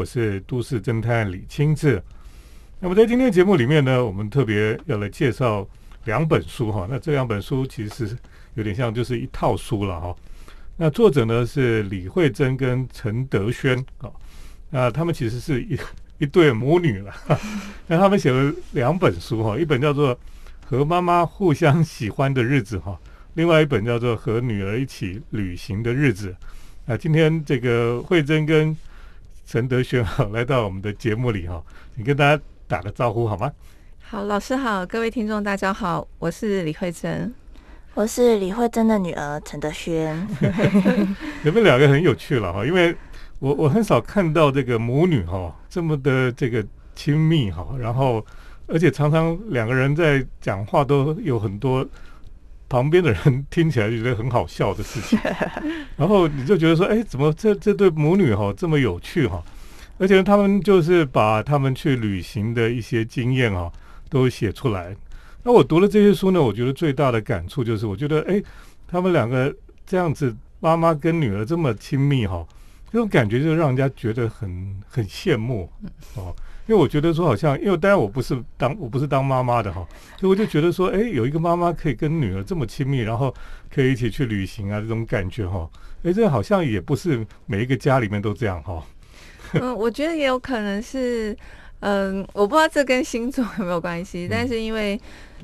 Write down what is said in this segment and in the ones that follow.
我是都市侦探李清志。那么在今天节目里面呢，我们特别要来介绍两本书哈。那这两本书其实有点像就是一套书了哈。那作者呢是李慧珍跟陈德轩啊，那他们其实是一一对母女了。那他们写了两本书哈，一本叫做《和妈妈互相喜欢的日子》哈，另外一本叫做《和女儿一起旅行的日子》。那今天这个慧珍跟陈德轩哈来到我们的节目里哈，你跟大家打个招呼好吗？好，老师好，各位听众大家好，我是李慧珍，我是李慧珍的女儿陈德轩。你们两个很有趣了哈，因为我我很少看到这个母女哈这么的这个亲密哈，然后而且常常两个人在讲话都有很多。旁边的人听起来就觉得很好笑的事情，然后你就觉得说，哎，怎么这这对母女哈这么有趣哈？而且他们就是把他们去旅行的一些经验哈都写出来。那我读了这些书呢，我觉得最大的感触就是，我觉得哎，他们两个这样子，妈妈跟女儿这么亲密哈，这种感觉就让人家觉得很很羡慕哦。因为我觉得说好像，因为当然我不是当我不是当妈妈的哈，所以我就觉得说，哎，有一个妈妈可以跟女儿这么亲密，然后可以一起去旅行啊，这种感觉哈，哎，这好像也不是每一个家里面都这样哈。嗯，我觉得也有可能是，嗯，我不知道这跟星座有没有关系，但是因为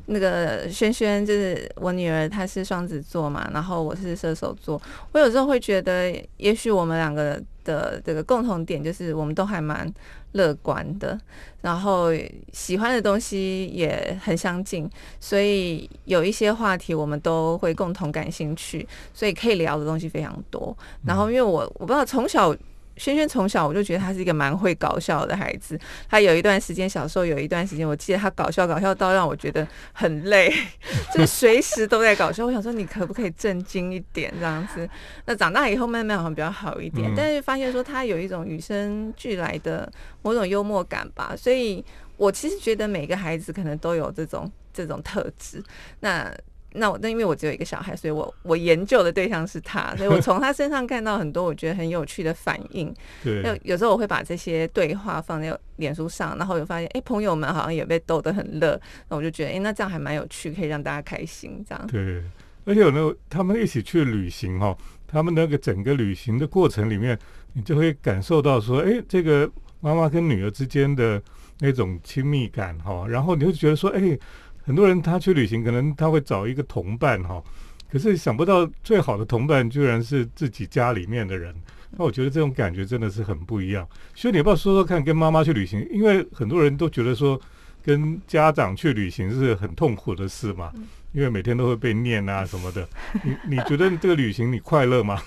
那个轩轩就是我女儿，她是双子座嘛，然后我是射手座，我有时候会觉得，也许我们两个的这个共同点就是我们都还蛮。乐观的，然后喜欢的东西也很相近，所以有一些话题我们都会共同感兴趣，所以可以聊的东西非常多。然后因为我我不知道从小。轩轩从小我就觉得他是一个蛮会搞笑的孩子。他有一段时间，小时候有一段时间，我记得他搞笑搞笑到让我觉得很累，就是随时都在搞笑。我想说，你可不可以正经一点这样子？那长大以后慢慢好像比较好一点，但是发现说他有一种与生俱来的某种幽默感吧。所以我其实觉得每个孩子可能都有这种这种特质。那。那我那因为我只有一个小孩，所以我我研究的对象是他，所以我从他身上看到很多我觉得很有趣的反应。对，有有时候我会把这些对话放在脸书上，然后有发现，哎，朋友们好像也被逗得很乐，那我就觉得，哎，那这样还蛮有趣，可以让大家开心这样。对，而且有那个他们一起去旅行哈，他们那个整个旅行的过程里面，你就会感受到说，哎，这个妈妈跟女儿之间的那种亲密感哈，然后你会觉得说，哎。很多人他去旅行，可能他会找一个同伴哈，可是想不到最好的同伴居然是自己家里面的人。那我觉得这种感觉真的是很不一样。所以你要不要说说看，跟妈妈去旅行？因为很多人都觉得说，跟家长去旅行是很痛苦的事嘛，因为每天都会被念啊什么的。你你觉得这个旅行你快乐吗？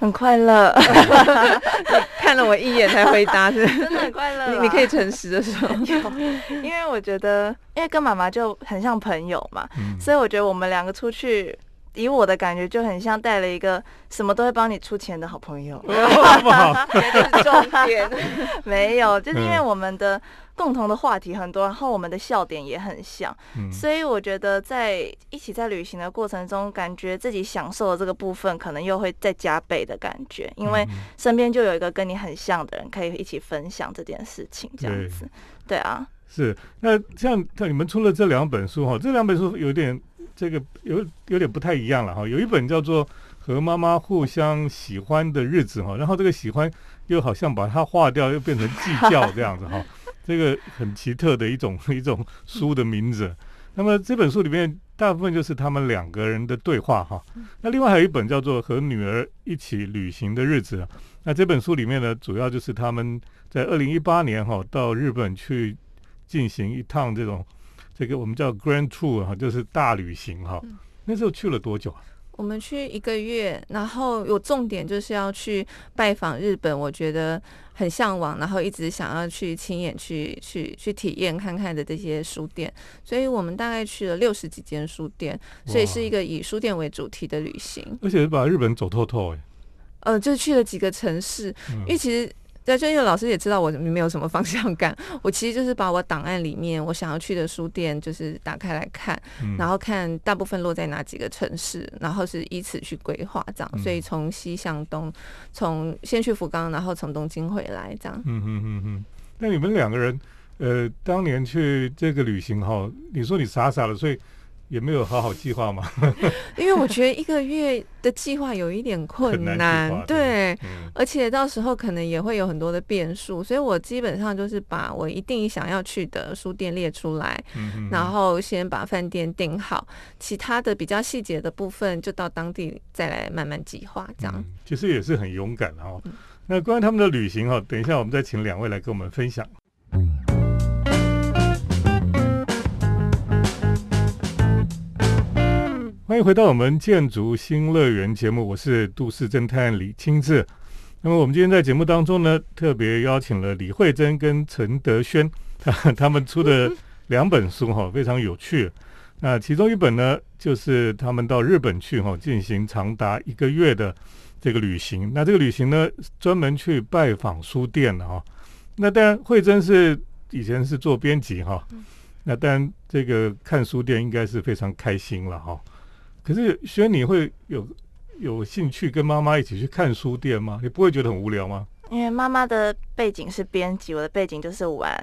很快乐，看了我一眼才回答，是真的很快乐。你你可以诚实的说，因为我觉得，因为跟妈妈就很像朋友嘛，所以我觉得我们两个出去，以我的感觉就很像带了一个什么都会帮你出钱的好朋友。重点没有，就是因为我们的。共同的话题很多，然后我们的笑点也很像，所以我觉得在一起在旅行的过程中，感觉自己享受的这个部分，可能又会再加倍的感觉，因为身边就有一个跟你很像的人，可以一起分享这件事情，这样子，对。啊，是。那像你们出了这两本书哈，这两本书有点这个有有点不太一样了哈，有一本叫做《和妈妈互相喜欢的日子》哈，然后这个喜欢又好像把它化掉，又变成计较这样子哈。这个很奇特的一种 一种书的名字。那么这本书里面大部分就是他们两个人的对话哈。那另外还有一本叫做《和女儿一起旅行的日子》。那这本书里面呢，主要就是他们在二零一八年哈到日本去进行一趟这种这个我们叫 Grand Tour 哈，就是大旅行哈。那时候去了多久啊？我们去一个月，然后有重点就是要去拜访日本，我觉得很向往，然后一直想要去亲眼去去去体验看看的这些书店，所以我们大概去了六十几间书店，所以是一个以书店为主题的旅行，而且把日本走透透哎，呃，就去了几个城市，因为其实。对，就因为老师也知道我没有什么方向感，我其实就是把我档案里面我想要去的书店就是打开来看，然后看大部分落在哪几个城市，然后是依此去规划这样。所以从西向东，从先去福冈，然后从东京回来这样。嗯嗯嗯嗯。那你们两个人，呃，当年去这个旅行哈，你说你傻傻的，所以。也没有好好计划吗？因为我觉得一个月的计划有一点困难，对，而且到时候可能也会有很多的变数，所以我基本上就是把我一定想要去的书店列出来，然后先把饭店订好，其他的比较细节的部分就到当地再来慢慢计划，这样。其实也是很勇敢哈。那关于他们的旅行哈，等一下我们再请两位来跟我们分享。欢迎回到我们建筑新乐园节目，我是都市侦探李清志。那么我们今天在节目当中呢，特别邀请了李慧珍跟陈德轩，他 他们出的两本书哈，非常有趣。那其中一本呢，就是他们到日本去哈，进行长达一个月的这个旅行。那这个旅行呢，专门去拜访书店的哈。那当然，慧珍是以前是做编辑哈，那当然这个看书店应该是非常开心了哈。可是轩，你会有有兴趣跟妈妈一起去看书店吗？你不会觉得很无聊吗？因为妈妈的背景是编辑，我的背景就是玩，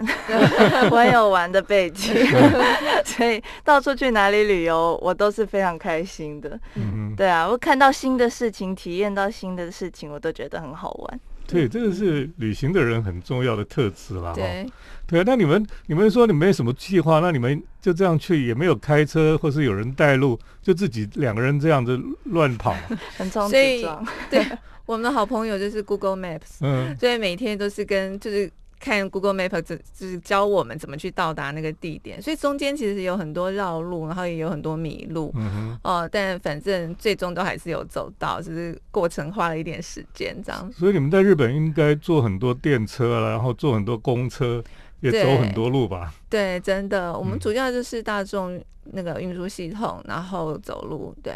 我有玩的背景，所以到处去哪里旅游，我都是非常开心的。嗯对啊，我看到新的事情，体验到新的事情，我都觉得很好玩。对，这个是旅行的人很重要的特质啦。对，对啊。那你们，你们说你没什么计划，那你们就这样去，也没有开车，或是有人带路，就自己两个人这样子乱跑，很冲所以，对，我们的好朋友就是 Google Maps，嗯，所以每天都是跟就是。看 Google Map 就就是教我们怎么去到达那个地点，所以中间其实有很多绕路，然后也有很多迷路，嗯哦，但反正最终都还是有走到，只是过程花了一点时间这样。所以你们在日本应该坐很多电车然后坐很多公车，也走很多路吧？对，真的，我们主要就是大众那个运输系统，然后走路。对，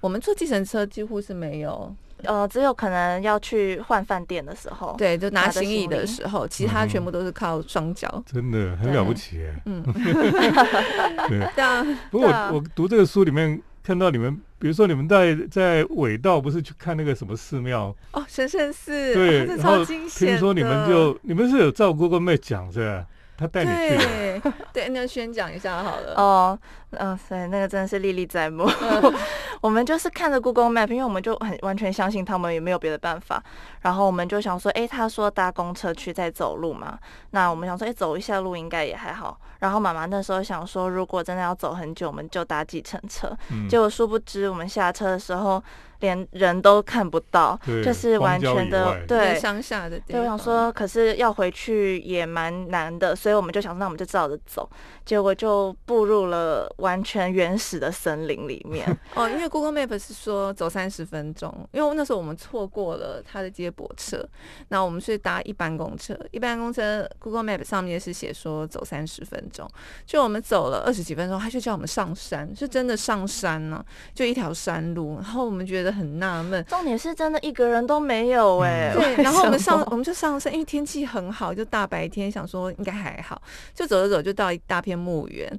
我们坐计程车几乎是没有。呃，只有可能要去换饭店的时候，对，就拿行李的时候，其他全部都是靠双脚，真的很了不起。嗯，对。不过我我读这个书里面看到你们，比如说你们在在尾道不是去看那个什么寺庙哦，神圣寺，对，然后听说你们就你们是有照顾过妹讲是吧？他带你去，对，那宣讲一下好了。哦，嗯，对，那个真的是历历在目。我们就是看着 Google Map，因为我们就很完全相信他们，也没有别的办法。然后我们就想说，哎，他说搭公车去再走路嘛，那我们想说，哎，走一下路应该也还好。然后妈妈那时候想说，如果真的要走很久，我们就搭计程车。结果殊不知，我们下车的时候。连人都看不到，就是完全的对乡下的。对，我想说，可是要回去也蛮难的，所以我们就想说，那我们就照着走。结果就步入了完全原始的森林里面。哦，因为 Google Map 是说走三十分钟，因为那时候我们错过了它的接驳车，那我们是搭一班公车。一般公车 Google Map 上面是写说走三十分钟，就我们走了二十几分钟，他就叫我们上山，是真的上山呢，就一条山路。然后我们觉得很纳闷，重点是真的一个人都没有哎。对，然后我们上我们就上山，因为天气很好，就大白天，想说应该还好，就走着走就到一大片。墓园，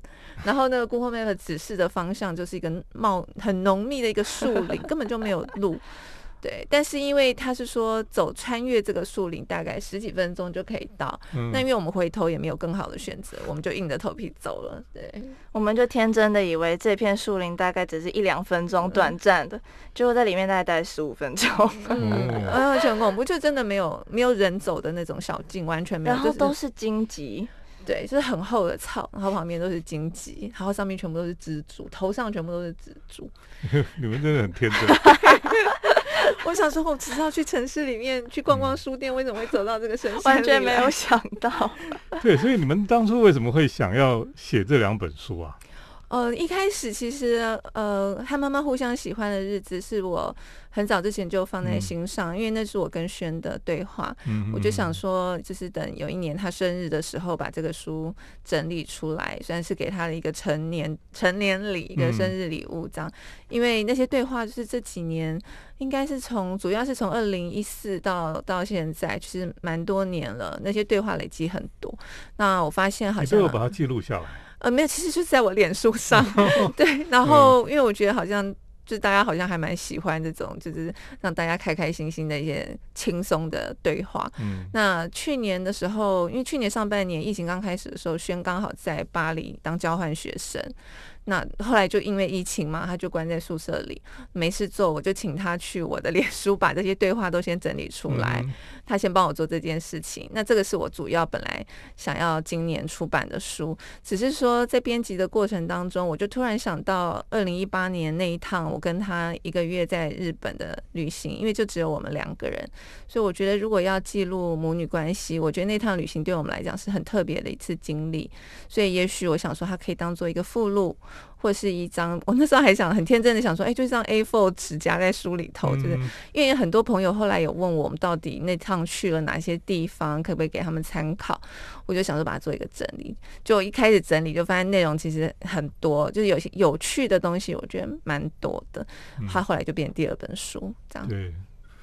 然后那个 Google Map 指示的方向就是一个茂很浓密的一个树林，根本就没有路。对，但是因为他是说走穿越这个树林，大概十几分钟就可以到。那因为我们回头也没有更好的选择，我们就硬着头皮走了。对，我们就天真的以为这片树林大概只是一两分钟短暂的，结果在里面大概待十五分钟。嗯，很恐怖，就真的没有没有人走的那种小径，完全没有，然后都是荆棘。对，就是很厚的草，然后旁边都是荆棘，然后上面全部都是蜘蛛，头上全部都是蜘蛛。你们真的很天真。我想说，我只是要去城市里面去逛逛书店，为什么会走到这个深山？完全没有想到。对，所以你们当初为什么会想要写这两本书啊？呃，一开始其实呃，和妈妈互相喜欢的日子是我很早之前就放在心上，因为那是我跟轩的对话。嗯，我就想说，就是等有一年他生日的时候，把这个书整理出来，算是给他的一个成年成年礼，一个生日礼物这样。因为那些对话就是这几年，应该是从主要是从二零一四到到现在，其实蛮多年了，那些对话累积很多。那我发现好像你都有把它记录下来。呃，没有，其实就是在我脸书 上，对，然后因为我觉得好像就大家好像还蛮喜欢这种，就是让大家开开心心的一些轻松的对话。嗯，那去年的时候，因为去年上半年疫情刚开始的时候，轩刚好在巴黎当交换学生。那后来就因为疫情嘛，他就关在宿舍里，没事做，我就请他去我的脸书把这些对话都先整理出来，他先帮我做这件事情。那这个是我主要本来想要今年出版的书，只是说在编辑的过程当中，我就突然想到二零一八年那一趟我跟他一个月在日本的旅行，因为就只有我们两个人，所以我觉得如果要记录母女关系，我觉得那趟旅行对我们来讲是很特别的一次经历，所以也许我想说它可以当做一个附录。或是一张，我那时候还想很天真的想说，哎，就一张 A4 纸夹在书里头，就是因为很多朋友后来有问我们到底那趟去了哪些地方，可不可以给他们参考？我就想说把它做一个整理。就一开始整理就发现内容其实很多，就是有些有趣的东西，我觉得蛮多的。它后来就变成第二本书这样。对，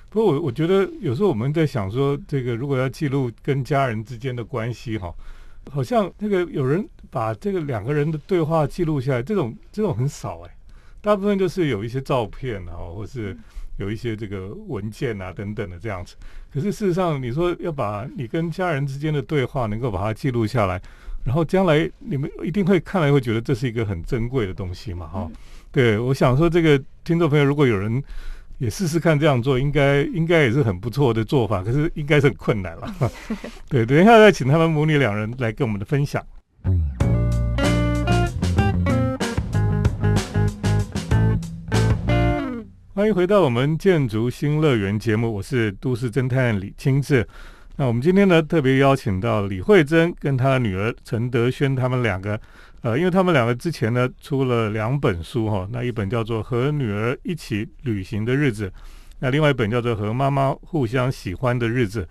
不过我我觉得有时候我们在想说，这个如果要记录跟家人之间的关系，哈。好像那个有人把这个两个人的对话记录下来，这种这种很少哎，大部分就是有一些照片啊，或是有一些这个文件啊等等的这样子。可是事实上，你说要把你跟家人之间的对话能够把它记录下来，然后将来你们一定会看来会觉得这是一个很珍贵的东西嘛，哈。对，我想说这个听众朋友，如果有人。也试试看这样做，应该应该也是很不错的做法，可是应该是很困难了。对，等一下再请他们母女两人来跟我们的分享。欢迎回到我们建筑新乐园节目，我是都市侦探李清志。那我们今天呢，特别邀请到李慧珍跟她的女儿陈德轩，他们两个。呃，因为他们两个之前呢出了两本书哈，那一本叫做《和女儿一起旅行的日子》，那另外一本叫做《和妈妈互相喜欢的日子》。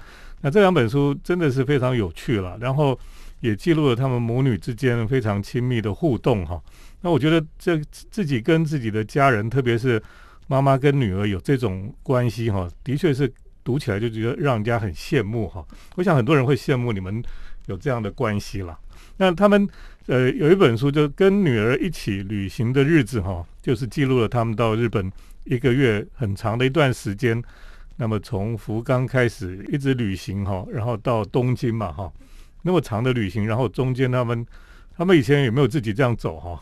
那这两本书真的是非常有趣了，然后也记录了他们母女之间非常亲密的互动哈。那我觉得这自己跟自己的家人，特别是妈妈跟女儿有这种关系哈，的确是读起来就觉得让人家很羡慕哈。我想很多人会羡慕你们有这样的关系了。那他们。呃，有一本书就跟女儿一起旅行的日子哈，就是记录了他们到日本一个月很长的一段时间。那么从福冈开始一直旅行哈，然后到东京嘛哈，那么长的旅行，然后中间他们他们以前有没有自己这样走哈？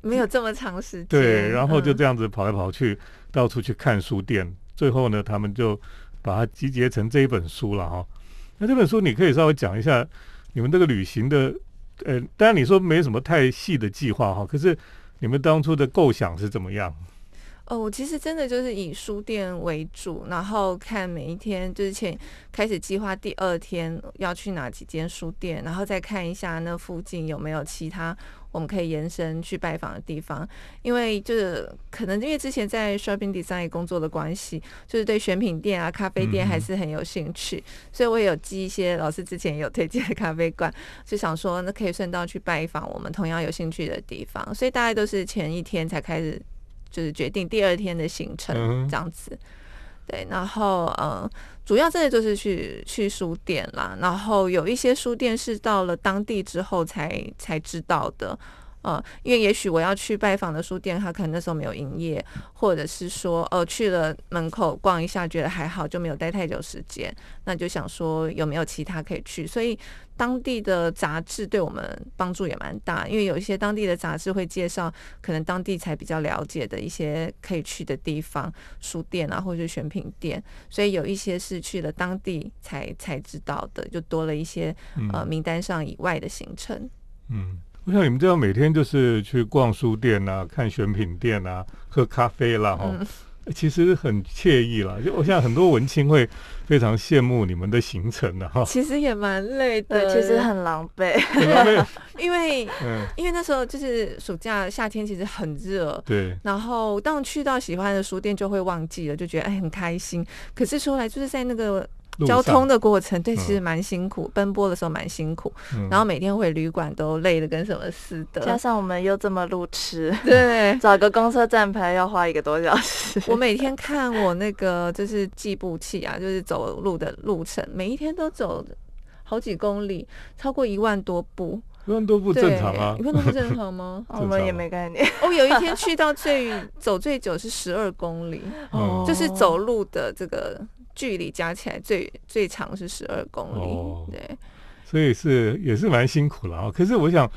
没有这么长时间。对，然后就这样子跑来跑去，到处去看书店。最后呢，他们就把它集结成这一本书了哈。那这本书你可以稍微讲一下你们这个旅行的。呃，当然你说没什么太细的计划哈，可是你们当初的构想是怎么样？哦，我其实真的就是以书店为主，然后看每一天，就是前开始计划第二天要去哪几间书店，然后再看一下那附近有没有其他我们可以延伸去拜访的地方。因为就是可能因为之前在 shopping design 工作的关系，就是对选品店啊、咖啡店还是很有兴趣，所以我也有记一些老师之前有推荐的咖啡馆，就想说那可以顺道去拜访我们同样有兴趣的地方，所以大概都是前一天才开始。就是决定第二天的行程这样子，对，然后嗯，主要真的就是去去书店啦，然后有一些书店是到了当地之后才才知道的。呃，因为也许我要去拜访的书店，他可能那时候没有营业，或者是说，呃，去了门口逛一下，觉得还好，就没有待太久时间，那就想说有没有其他可以去。所以当地的杂志对我们帮助也蛮大，因为有一些当地的杂志会介绍可能当地才比较了解的一些可以去的地方，书店啊，或者是选品店，所以有一些是去了当地才才知道的，就多了一些呃名单上以外的行程。嗯。我想你们这样每天就是去逛书店啊、看选品店啊、喝咖啡啦，哈，其实很惬意了。就我想很多文青会非常羡慕你们的行程的哈。其实也蛮累的，其实很狼狈。因为嗯，因为那时候就是暑假夏天，其实很热。对。然后当去到喜欢的书店，就会忘记了，就觉得哎很开心。可是说来就是在那个。交通的过程对，其实蛮辛苦，奔波的时候蛮辛苦，然后每天回旅馆都累的跟什么似的。加上我们又这么路痴，对，找个公车站牌要花一个多小时。我每天看我那个就是计步器啊，就是走路的路程，每一天都走好几公里，超过一万多步。一万多步正常啊？一万多步正常吗？我们也没概念。我有一天去到最走最久是十二公里，就是走路的这个。距离加起来最最长是十二公里，对，所以是也是蛮辛苦了啊。可是我想，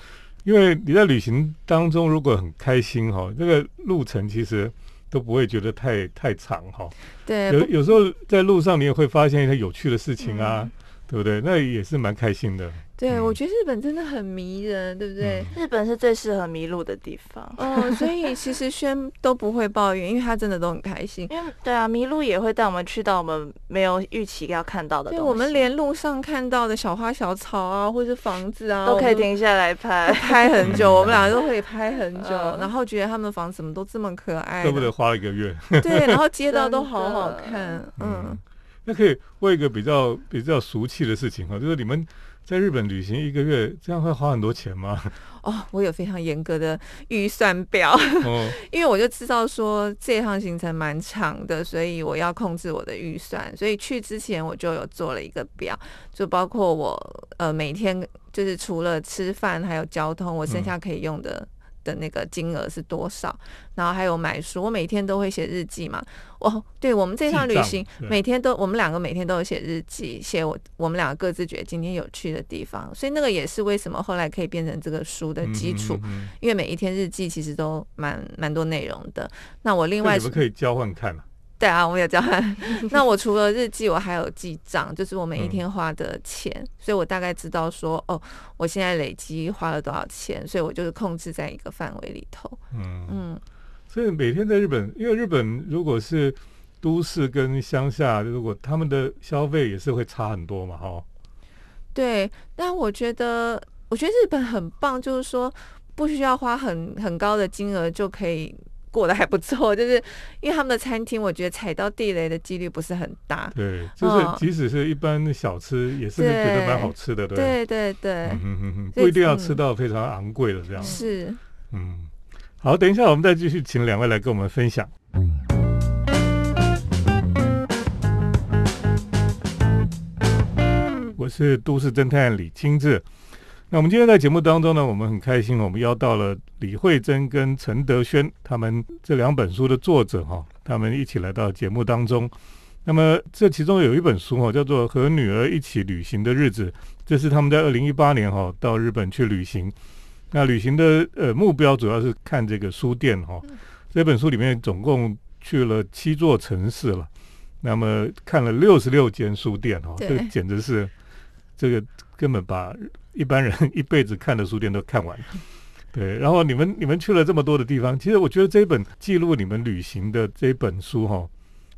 因为你在旅行当中如果很开心哈，这个路程其实都不会觉得太太长哈。对，有有时候在路上你也会发现一些有趣的事情啊，对不对？那也是蛮开心的。对，我觉得日本真的很迷人，对不对？日本是最适合迷路的地方。哦，所以其实轩都不会抱怨，因为他真的都很开心。因为对啊，迷路也会带我们去到我们没有预期要看到的东西。我们连路上看到的小花小草啊，或者是房子啊，都可以停下来拍，拍很久。我们俩 都可以拍很久，然后觉得他们房子怎么都这么可爱，都不得花一个月。对，然后街道都好好看。嗯，那可以问一个比较比较俗气的事情哈，就是你们。在日本旅行一个月，这样会花很多钱吗？哦，我有非常严格的预算表，因为我就知道说这趟行程蛮长的，所以我要控制我的预算。所以去之前我就有做了一个表，就包括我呃每天就是除了吃饭还有交通，我剩下可以用的。的那个金额是多少？然后还有买书，我每天都会写日记嘛。哦，对，我们这趟旅行每天都，我们两个每天都有写日记，写我我们两个各自觉得今天有趣的地方。所以那个也是为什么后来可以变成这个书的基础，因为每一天日记其实都蛮蛮多内容的。那我另外你们可以交换看嘛。对啊，我有交换。那我除了日记，我还有记账，就是我每一天花的钱，所以我大概知道说，哦，我现在累积花了多少钱，所以我就是控制在一个范围里头。嗯嗯，所以每天在日本，因为日本如果是都市跟乡下，如果他们的消费也是会差很多嘛，哈。对，但我觉得，我觉得日本很棒，就是说不需要花很很高的金额就可以。过得还不错，就是因为他们的餐厅，我觉得踩到地雷的几率不是很大。对，就是即使是一般小吃，也是觉得蛮好吃的，对对对，嗯嗯嗯，不一定要吃到非常昂贵的这样。是，嗯，好，等一下我们再继续请两位来跟我们分享。我是都市侦探李清志。那我们今天在节目当中呢，我们很开心，我们邀到了李慧珍跟陈德轩他们这两本书的作者哈，他们一起来到节目当中。那么这其中有一本书哈，叫做《和女儿一起旅行的日子》，这是他们在二零一八年哈到日本去旅行。那旅行的呃目标主要是看这个书店哈。这本书里面总共去了七座城市了，那么看了六十六间书店哈，这简直是这个根本把。一般人一辈子看的书店都看完了，对。然后你们你们去了这么多的地方，其实我觉得这本记录你们旅行的这本书哈，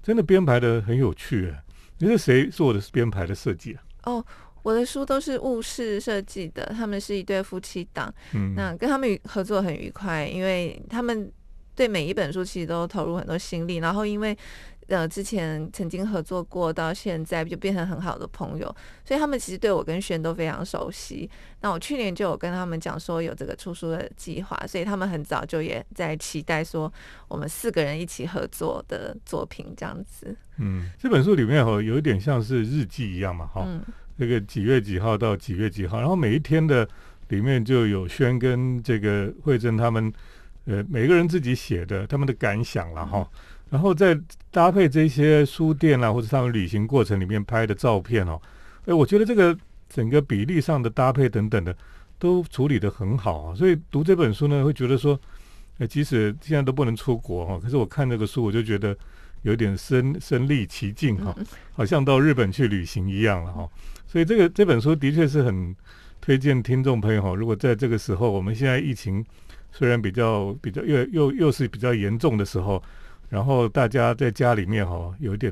真的编排的很有趣。你是谁做的编排的设计啊？哦，我的书都是物事设计的，他们是一对夫妻档。嗯，那跟他们合作很愉快，因为他们对每一本书其实都投入很多心力，然后因为。呃，之前曾经合作过，到现在就变成很好的朋友，所以他们其实对我跟轩都非常熟悉。那我去年就有跟他们讲说有这个出书的计划，所以他们很早就也在期待说我们四个人一起合作的作品这样子。嗯，这本书里面哈有一点像是日记一样嘛，哈，那个几月几号到几月几号，然后每一天的里面就有轩跟这个慧珍他们，呃，每个人自己写的他们的感想了哈。然后再搭配这些书店啊，或者他们旅行过程里面拍的照片哦，哎，我觉得这个整个比例上的搭配等等的都处理的很好啊。所以读这本书呢，会觉得说，哎，即使现在都不能出国哈，可是我看这个书，我就觉得有点身身临其境哈，好像到日本去旅行一样了哈。所以这个这本书的确是很推荐听众朋友哈，如果在这个时候，我们现在疫情虽然比较比较又又又是比较严重的时候。然后大家在家里面哈，有点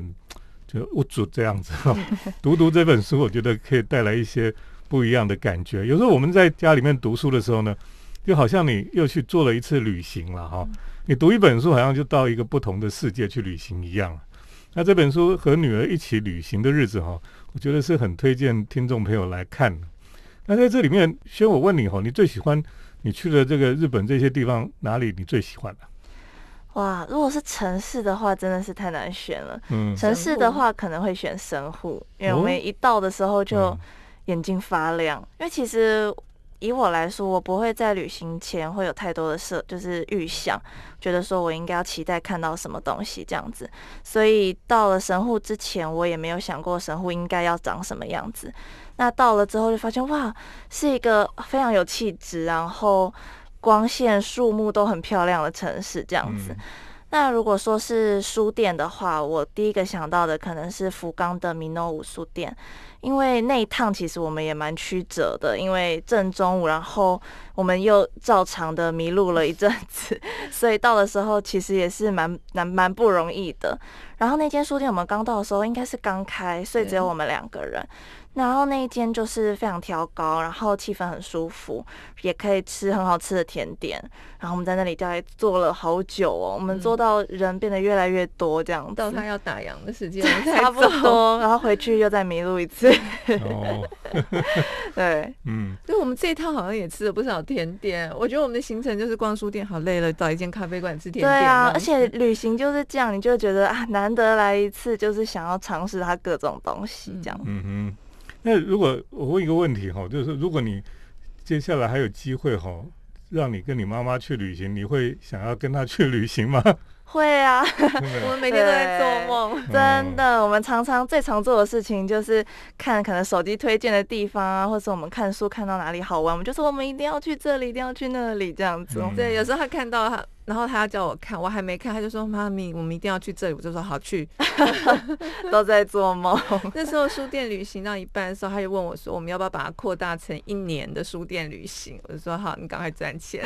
就无主这样子哈，读读这本书，我觉得可以带来一些不一样的感觉。有时候我们在家里面读书的时候呢，就好像你又去做了一次旅行了哈。你读一本书，好像就到一个不同的世界去旅行一样。那这本书和女儿一起旅行的日子哈，我觉得是很推荐听众朋友来看。那在这里面，先我问你哈，你最喜欢你去的这个日本这些地方哪里？你最喜欢的？哇，如果是城市的话，真的是太难选了。嗯，城市的话可能会选神户，因为我们一到的时候就眼睛发亮。因为其实以我来说，我不会在旅行前会有太多的设，就是预想，觉得说我应该要期待看到什么东西这样子。所以到了神户之前，我也没有想过神户应该要长什么样子。那到了之后就发现，哇，是一个非常有气质，然后。光线、树木都很漂亮的城市，这样子。那如果说是书店的话，我第一个想到的可能是福冈的米诺武书店，因为那一趟其实我们也蛮曲折的，因为正中午，然后我们又照常的迷路了一阵子，所以到的时候其实也是蛮蛮蛮不容易的。然后那间书店我们刚到的时候应该是刚开，所以只有我们两个人。然后那一间就是非常挑高，然后气氛很舒服，也可以吃很好吃的甜点。然后我们在那里大概坐了好久哦，我们坐到人变得越来越多，这样到他要打烊的时间 差不多，然后回去又再迷路一次。哦，对，嗯，就我们这一趟好像也吃了不少甜点。我觉得我们的行程就是逛书店，好累了，找一间咖啡馆吃甜点。对啊，而且旅行就是这样，你就觉得啊，难得来一次，就是想要尝试它各种东西，这样。嗯哼。那如果我问一个问题哈，就是如果你接下来还有机会哈，让你跟你妈妈去旅行，你会想要跟她去旅行吗？会啊，我们每天都在做梦，真的。我们常常最常做的事情就是看可能手机推荐的地方啊，或者我们看书看到哪里好玩，我们就说我们一定要去这里，一定要去那里这样子。对，有时候他看到他。然后他要叫我看，我还没看，他就说：“妈咪，我们一定要去这里。”我就说：“好去。” 都在做梦。那时候书店旅行到一半的时候，他就问我说：“我们要不要把它扩大成一年的书店旅行？”我就说：“好，你赶快赚钱。”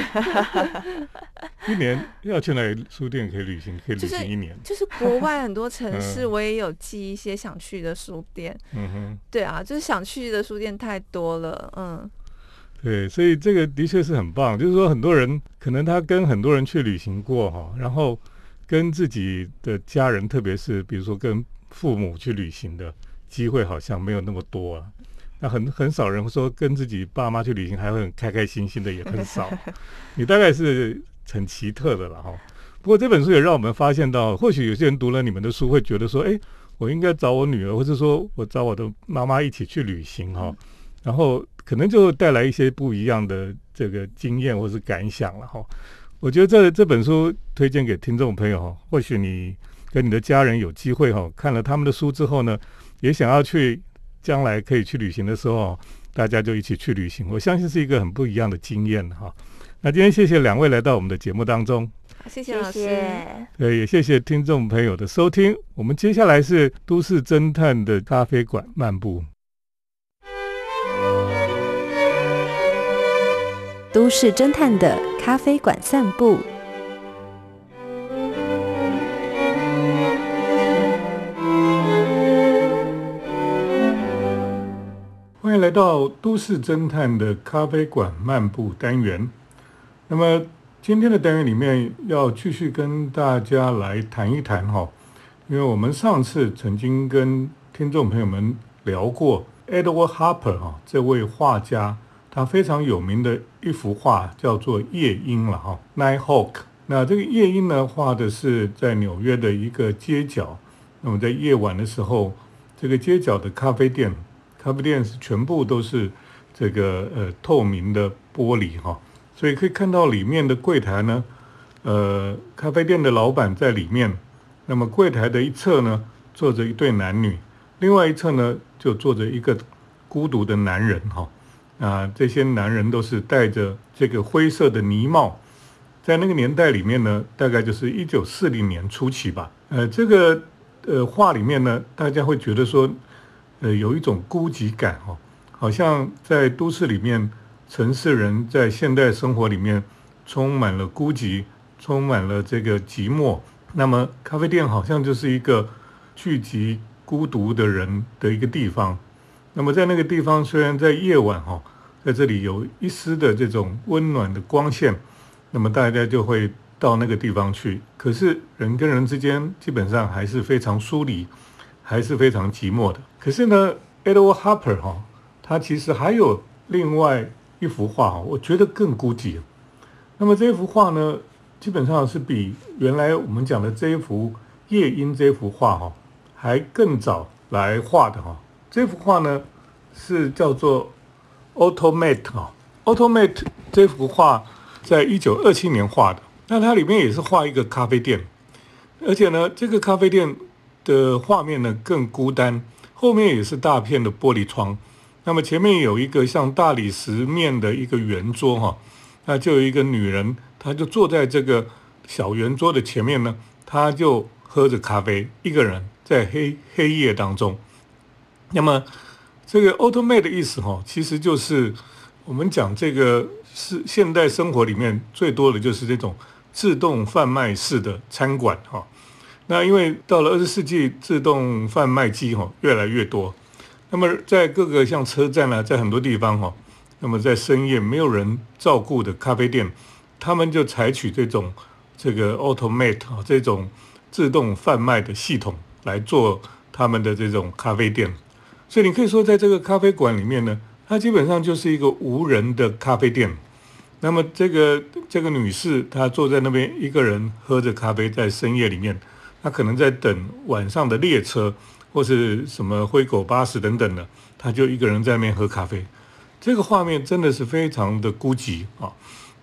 一年要去哪里书店可以旅行？可以旅行一年？就是国外很多城市，我也有记一些想去的书店。嗯哼，对啊，就是想去的书店太多了。嗯。对，所以这个的确是很棒。就是说，很多人可能他跟很多人去旅行过哈，然后跟自己的家人，特别是比如说跟父母去旅行的机会，好像没有那么多啊。那很很少人说跟自己爸妈去旅行还会很开开心心的，也很少。你大概是很奇特的了哈。不过这本书也让我们发现到，或许有些人读了你们的书，会觉得说，哎，我应该找我女儿，或者说我找我的妈妈一起去旅行哈，然后。可能就带来一些不一样的这个经验或是感想了哈。我觉得这这本书推荐给听众朋友哈，或许你跟你的家人有机会哈，看了他们的书之后呢，也想要去将来可以去旅行的时候，大家就一起去旅行。我相信是一个很不一样的经验哈。那今天谢谢两位来到我们的节目当中，谢谢老师，对，也谢谢听众朋友的收听。我们接下来是都市侦探的咖啡馆漫步。都市侦探的咖啡馆散步，欢迎来到都市侦探的咖啡馆漫步单元。那么今天的单元里面要继续跟大家来谈一谈哈，因为我们上次曾经跟听众朋友们聊过 Edward Harper 哈这位画家。他非常有名的一幅画叫做《夜莺》了哈，Night Hawk。那这个夜莺呢，画的是在纽约的一个街角。那么在夜晚的时候，这个街角的咖啡店，咖啡店是全部都是这个呃透明的玻璃哈，所以可以看到里面的柜台呢，呃，咖啡店的老板在里面。那么柜台的一侧呢，坐着一对男女，另外一侧呢，就坐着一个孤独的男人哈。啊，这些男人都是戴着这个灰色的呢帽，在那个年代里面呢，大概就是一九四零年初期吧。呃，这个呃画里面呢，大家会觉得说，呃，有一种孤寂感哦，好像在都市里面，城市人在现代生活里面充满了孤寂，充满了这个寂寞。那么咖啡店好像就是一个聚集孤独的人的一个地方。那么在那个地方，虽然在夜晚哈，在这里有一丝的这种温暖的光线，那么大家就会到那个地方去。可是人跟人之间基本上还是非常疏离，还是非常寂寞的。可是呢，Edward Harper 哈，他其实还有另外一幅画哈，我觉得更孤寂。那么这幅画呢，基本上是比原来我们讲的这一幅夜莺这幅画哈，还更早来画的哈。这幅画呢是叫做 Automate 哈，Automate 这幅画在一九二七年画的。那它里面也是画一个咖啡店，而且呢，这个咖啡店的画面呢更孤单，后面也是大片的玻璃窗。那么前面有一个像大理石面的一个圆桌哈，那就有一个女人，她就坐在这个小圆桌的前面呢，她就喝着咖啡，一个人在黑黑夜当中。那么，这个 automate 的意思哈，其实就是我们讲这个是现代生活里面最多的就是这种自动贩卖式的餐馆哈。那因为到了二十世纪，自动贩卖机哈越来越多。那么在各个像车站啊，在很多地方哈，那么在深夜没有人照顾的咖啡店，他们就采取这种这个 automate 啊这种自动贩卖的系统来做他们的这种咖啡店。所以你可以说，在这个咖啡馆里面呢，它基本上就是一个无人的咖啡店。那么这个这个女士，她坐在那边一个人喝着咖啡，在深夜里面，她可能在等晚上的列车或是什么灰狗巴士等等的，她就一个人在那边喝咖啡。这个画面真的是非常的孤寂啊。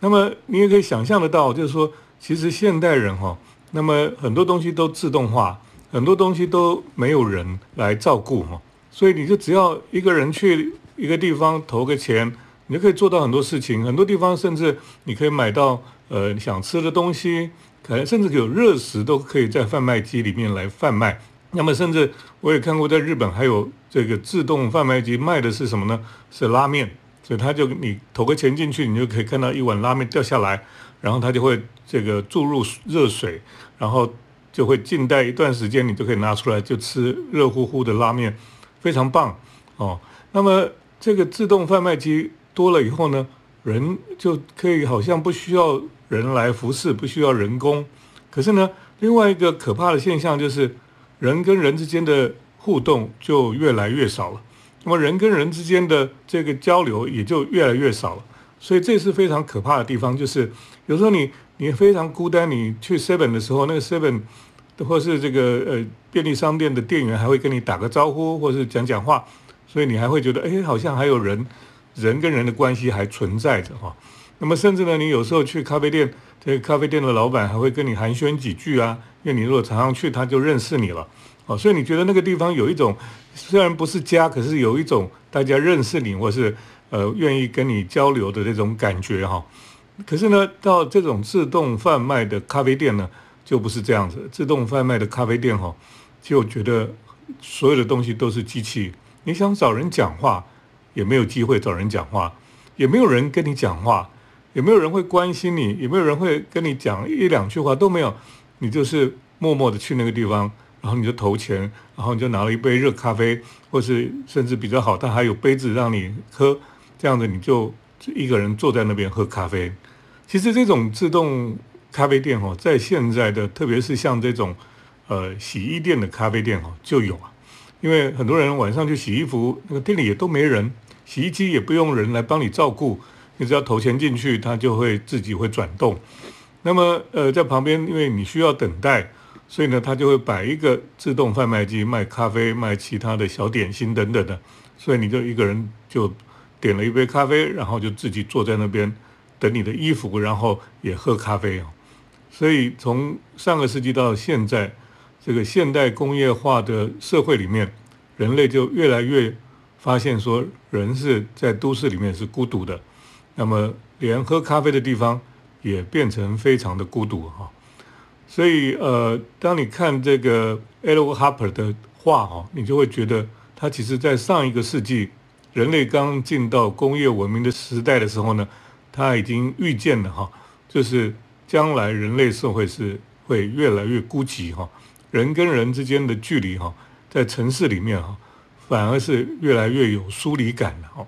那么你也可以想象得到，就是说，其实现代人哈，那么很多东西都自动化，很多东西都没有人来照顾哈。所以你就只要一个人去一个地方投个钱，你就可以做到很多事情。很多地方甚至你可以买到呃想吃的东西，可能甚至有热食都可以在贩卖机里面来贩卖。那么甚至我也看过，在日本还有这个自动贩卖机卖的是什么呢？是拉面。所以他就你投个钱进去，你就可以看到一碗拉面掉下来，然后他就会这个注入热水，然后就会静待一段时间，你就可以拿出来就吃热乎乎的拉面。非常棒哦，那么这个自动贩卖机多了以后呢，人就可以好像不需要人来服侍，不需要人工。可是呢，另外一个可怕的现象就是，人跟人之间的互动就越来越少了，那么人跟人之间的这个交流也就越来越少了。所以这是非常可怕的地方，就是有时候你你非常孤单，你去 Seven 的时候，那个 Seven。或是这个呃便利商店的店员还会跟你打个招呼，或是讲讲话，所以你还会觉得哎，好像还有人，人跟人的关系还存在着哈。那么甚至呢，你有时候去咖啡店，这个咖啡店的老板还会跟你寒暄几句啊，因为你如果常常去，他就认识你了哦。所以你觉得那个地方有一种虽然不是家，可是有一种大家认识你或是呃愿意跟你交流的这种感觉哈。可是呢，到这种自动贩卖的咖啡店呢？就不是这样子，自动贩卖的咖啡店哈，就觉得所有的东西都是机器。你想找人讲话，也没有机会找人讲话，也没有人跟你讲话，也没有人会关心你，也没有人会跟你讲一两句话都没有。你就是默默的去那个地方，然后你就投钱，然后你就拿了一杯热咖啡，或是甚至比较好，他还有杯子让你喝，这样子你就一个人坐在那边喝咖啡。其实这种自动。咖啡店哈，在现在的，特别是像这种，呃，洗衣店的咖啡店哈，就有啊。因为很多人晚上去洗衣服，那个店里也都没人，洗衣机也不用人来帮你照顾，你只要投钱进去，它就会自己会转动。那么，呃，在旁边，因为你需要等待，所以呢，他就会摆一个自动贩卖机，卖咖啡、卖其他的小点心等等的。所以你就一个人就点了一杯咖啡，然后就自己坐在那边等你的衣服，然后也喝咖啡啊。所以，从上个世纪到现在，这个现代工业化的社会里面，人类就越来越发现说，人是在都市里面是孤独的。那么，连喝咖啡的地方也变成非常的孤独哈。所以，呃，当你看这个 Edward Harper 的画哈，你就会觉得，他其实在上一个世纪，人类刚进到工业文明的时代的时候呢，他已经预见了哈，就是。将来人类社会是会越来越孤寂哈，人跟人之间的距离哈，在城市里面哈，反而是越来越有疏离感了哈。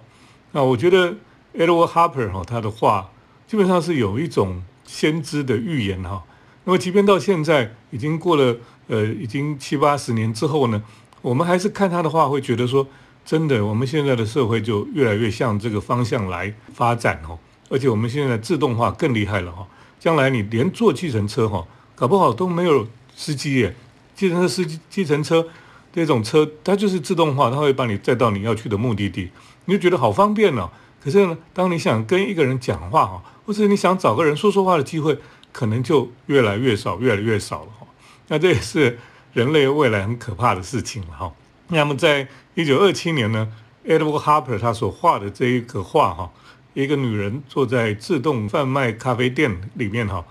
那我觉得 Edward Harper 哈，他的话基本上是有一种先知的预言哈。那么即便到现在已经过了呃已经七八十年之后呢，我们还是看他的话会觉得说，真的我们现在的社会就越来越向这个方向来发展哦。而且我们现在自动化更厉害了哈，将来你连坐计程车哈，搞不好都没有司机耶，计程车司机、计程车这种车，它就是自动化，它会把你载到你要去的目的地，你就觉得好方便哦。可是呢，当你想跟一个人讲话哈，或者你想找个人说说话的机会，可能就越来越少，越来越少了哈。那这也是人类未来很可怕的事情了哈。那么在一九二七年呢，Edward Harper 他所画的这一个画哈。一个女人坐在自动贩卖咖啡店里面哈，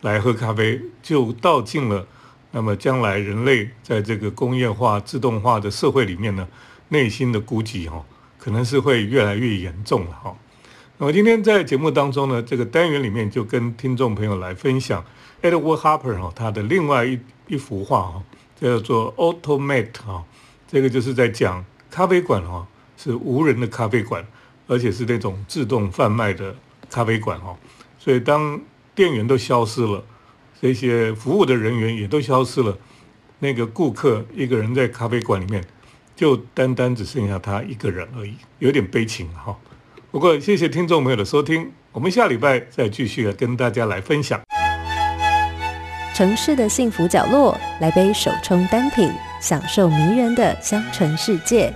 来喝咖啡，就道尽了。那么将来人类在这个工业化、自动化的社会里面呢，内心的孤寂哈，可能是会越来越严重了哈。那么今天在节目当中呢，这个单元里面就跟听众朋友来分享 Edward Harper 哈他的另外一一幅画哈，叫做 Automate 哈，这个就是在讲咖啡馆哈是无人的咖啡馆。而且是那种自动贩卖的咖啡馆哈，所以当店员都消失了，这些服务的人员也都消失了，那个顾客一个人在咖啡馆里面，就单单只剩下他一个人而已，有点悲情哈。不过谢谢听众朋友的收听，我们下礼拜再继续跟大家来分享城市的幸福角落，来杯手冲单品，享受迷人的香醇世界。